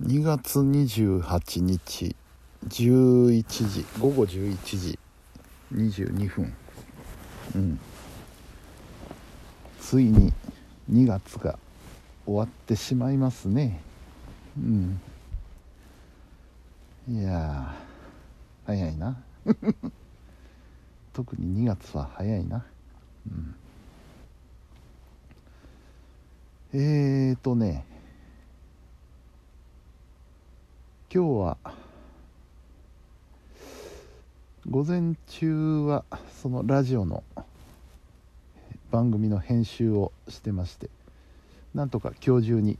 2月28日11時午後11時22分。うん。ついに2月が終わってしまいますね。うん。いやー早いな。特に2月は早いな。うん。えーとね今日は午前中はそのラジオの番組の編集をしてましてなんとか今日中に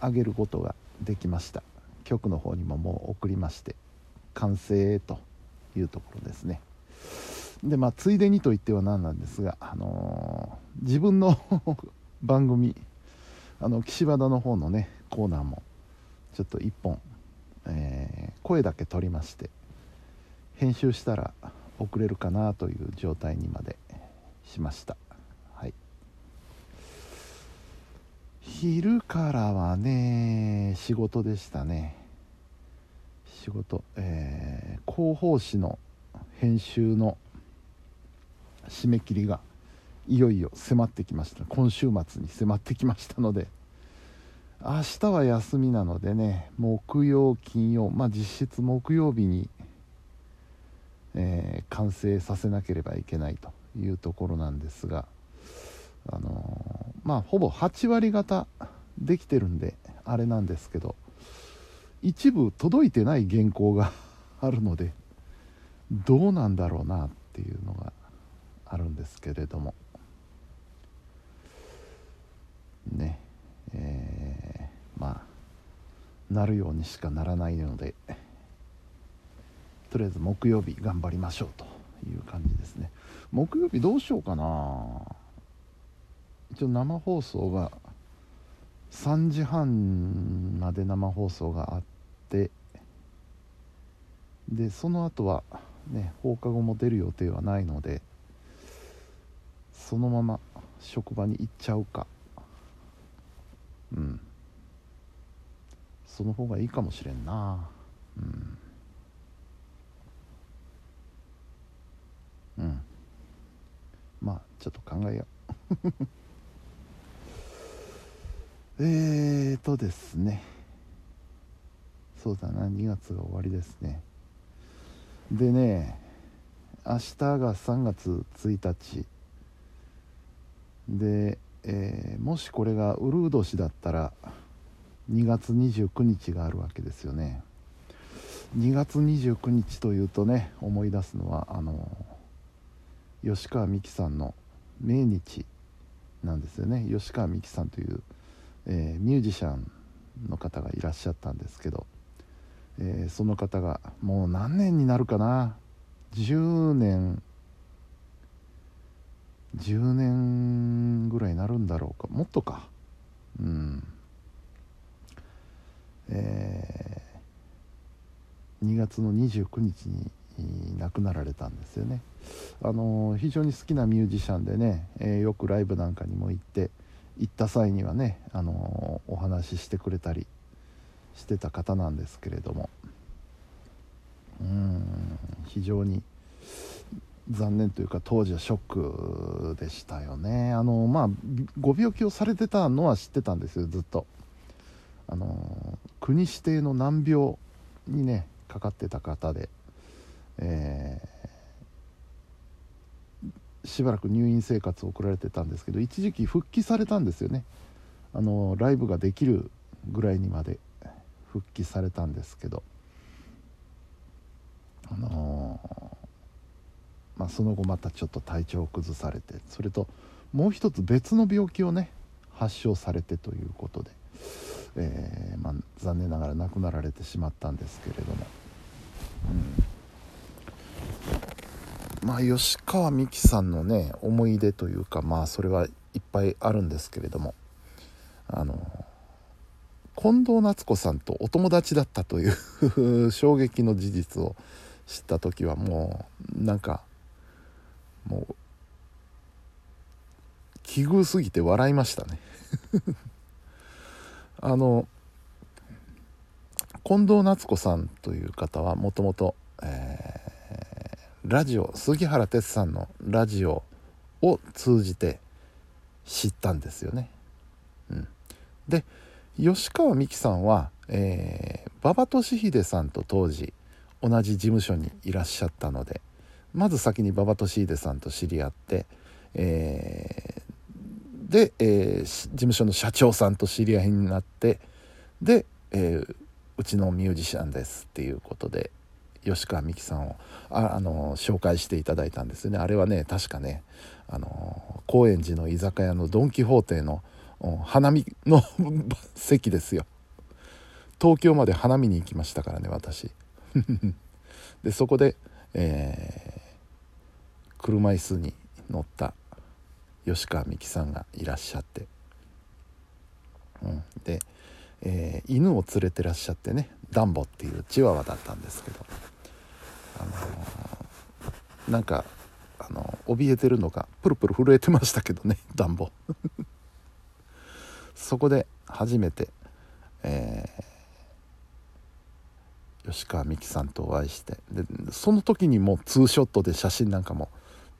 上げることができました。局の方にももう送りまして完成というところですね。でまあついでにと言っては何なんですが、あのー、自分の 番組あの岸和田の方のねコーナーもちょっと1本、えー、声だけ取りまして編集したら送れるかなという状態にまでしました。はい。昼からはね仕事でしたね。仕事えー、広報誌の編集の締め切りがいよいよ迫ってきました。今週末に迫ってきましたので明日は休みなのでね木曜金曜まあ実質木曜日に、えー、完成させなければいけないというところなんですがあのー、まあほぼ8割方できてるんであれなんですけど一部届いてない原稿が あるのでどうなんだろうなっていうのがあるんですけれども。ねえー、まあなるようにしかならないのでとりあえず木曜日頑張りましょうという感じですね。木曜日どうしようかな。一応生放送が3時半まで生放送があってでその後はね放課後も出る予定はないのでそのまま職場に行っちゃうか。うん。その方がいいかもしれんな。うん。うん。まあちょっと考えよう。えーとですね。そうだな2月が終わりですね。でね明日が3月1日。でえー、もしこれがウルー年だったら2月29日があるわけですよね。2月29日というとね思い出すのはあの吉川美樹さんの命日なんですよね。吉川美樹さんという、えー、ミュージシャンの方がいらっしゃったんですけど、えー、その方がもう何年になるかな？10年10年ぐらいになるんだろうか。もっとか。うん。えー、2月の29日に亡くなられたんですよね。あの非常に好きなミュージシャンでね、えー、よくライブなんかにも行って行った際にはねあのお話ししてくれたりしてた方なんですけれども。うん非常に残念というか当時はショックでしたよね。あのまあご病気をされてたのは知ってたんですよずっと。あの国指定の難病にねかかってた方で、えー、しばらく入院生活を送られてたんですけど一時期復帰されたんですよね。あのライブができるぐらいにまで復帰されたんですけど。あのーまあ、その後またちょっと体調を崩されてそれともう一つ別の病気をね発症されてということで、えー、まあ、残念ながら亡くなられてしまったんですけれども、うん、まあ吉川美樹さんのね思い出というかまあそれはいっぱいあるんですけれども。あの近藤夏子さんとお友達だったという 衝撃の事実を知った時はもうなんかもう奇遇すぎて笑いましたね。あの近藤夏子さんという方はもともとラジオ杉原哲さんのラジオを通じて知ったんですよね。うん、で吉川美樹さんは馬場俊秀さんと当時同じ事務所にいらっしゃったのでまず先に馬場俊秀さんと知り合って、え、で、えー、事務所の社長さんと知り合いになってで、えー、うちのミュージシャンですっていうことで吉川美樹さんをああの紹介していただいたんですよね。あれはね確かねあの高円寺の居酒屋のドン・キホーテの花見の 席ですよ。東京まで花見に行きましたからね私。でそこで、えー、車椅子に乗った吉川美樹さんがいらっしゃって、うん、で、えー、犬を連れてらっしゃってねダンボっていうチワワだったんですけど、あのー、なんか、あの怯えてるのかプルプル震えてましたけどね ダンボ。そこで初めて、えー、吉川美樹さんとお会いしてでその時にもうツーショットで写真なんかも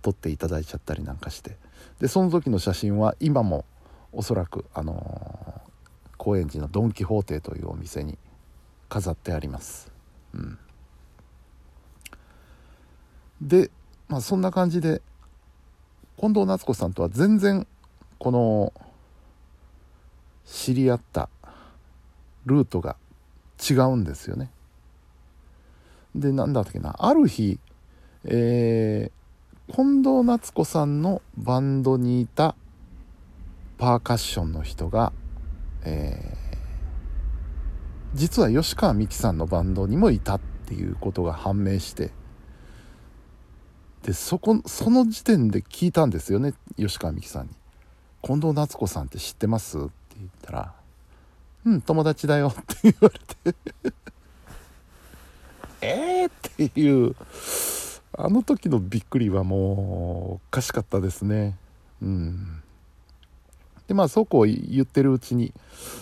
撮っていただいちゃったりなんかしてでその時の写真は今もおそらくあのー、高円寺のドン・キホーテというお店に飾ってあります。うん、で、まあ、そんな感じで近藤夏子さんとは全然この知り合ったルートが違うんですよね。で何だったっけなある日、えー、近藤夏子さんのバンドにいたパーカッションの人が、えー実は吉川美樹さんのバンドにもいたっていうことが判明してでそこその時点で聞いたんですよね吉川美樹さんに「近藤夏子さんって知ってます?」って言ったら「うん友達だよ」って言われて。えーっていう。あの時のびっくりはもうおかしかったですね。うん。でまあそうこう言ってるうちに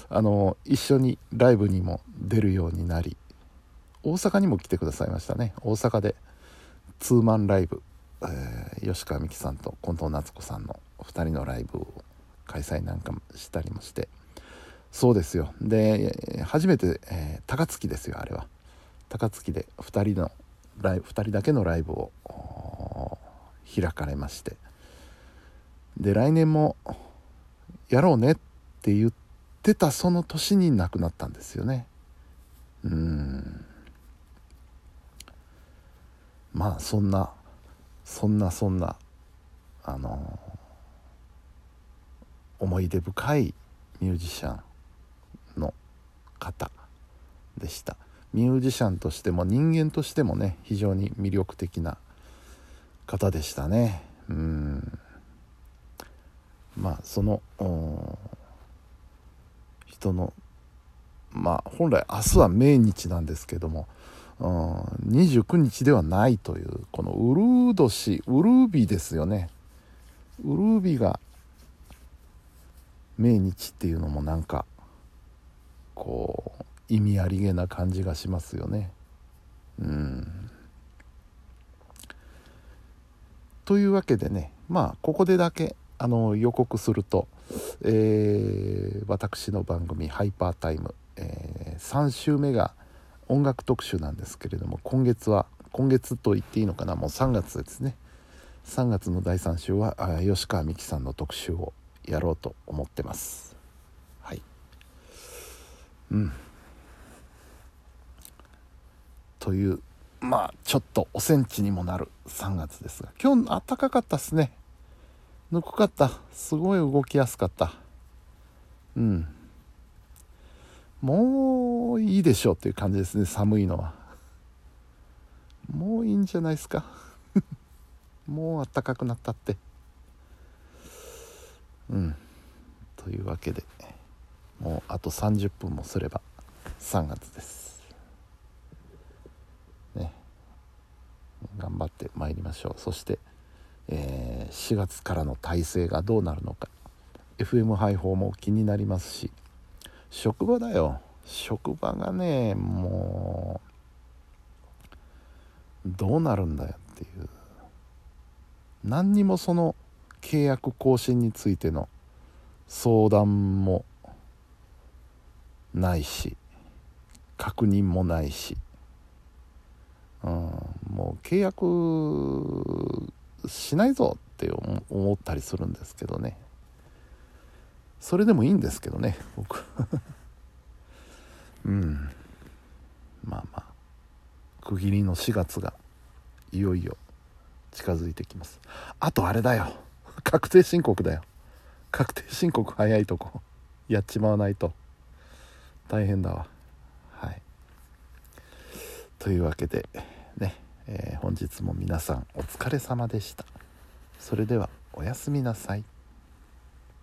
あの一緒にライブにも出るようになり大阪にも来てくださいましたね。大阪でツーマンライブ、えー、吉川美樹さんと近藤夏子さんの2人のライブを開催なんかもしたりもしてそうですよ。で初めて、えー、高槻ですよあれは。高槻で2人のライブ2人だけのライブを開かれまして。で来年もやろうねって言ってたその年に亡くなったんですよね。うん。まあそんなそんなそんなあの思い出深いミュージシャンの方でした。ミュージシャンとしても人間としてもね非常に魅力的な方でしたね。うん。まあその人のまあ本来明日は命日なんですけども29日ではないというこのウルー年ウルービですよね。ウルービーが命日っていうのもなんかこう意味ありげな感じがしますよね。うん。というわけでねまあここでだけあの予告すると、えー、私の番組「ハイパータイム」えー、3週目が音楽特集なんですけれども今月は今月と言っていいのかなもう3月ですね。3月の第3週は吉川美樹さんの特集をやろうと思ってます。はい。うん。というまあちょっとおセンチにもなる3月ですが今日暖かかったっすね。ぬくかった。すごい動きやすかった。うん。もういいでしょうっていう感じですね寒いのは。もういいんじゃないですか。もう暖かくなったって。うん。というわけでもうあと30分もすれば3月です。頑張ってまいりましょう。そしてえー、4月からの体制がどうなるのか。FM 配報も気になりますし。職場だよ。職場がねもうどうなるんだよっていう。何にもその契約更新についての相談もないし確認もないし、うん、もう契約しないぞって思ったりするんですけどね。それでもいいんですけどね僕。うん。まあまあ。区切りの4月がいよいよ近づいてきます。あとあれだよ。確定申告だよ。確定申告早いとこ。やっちまわないと。大変だわ。はい。というわけで、えー、本日も皆さんお疲れ様でした。それではおやすみなさい。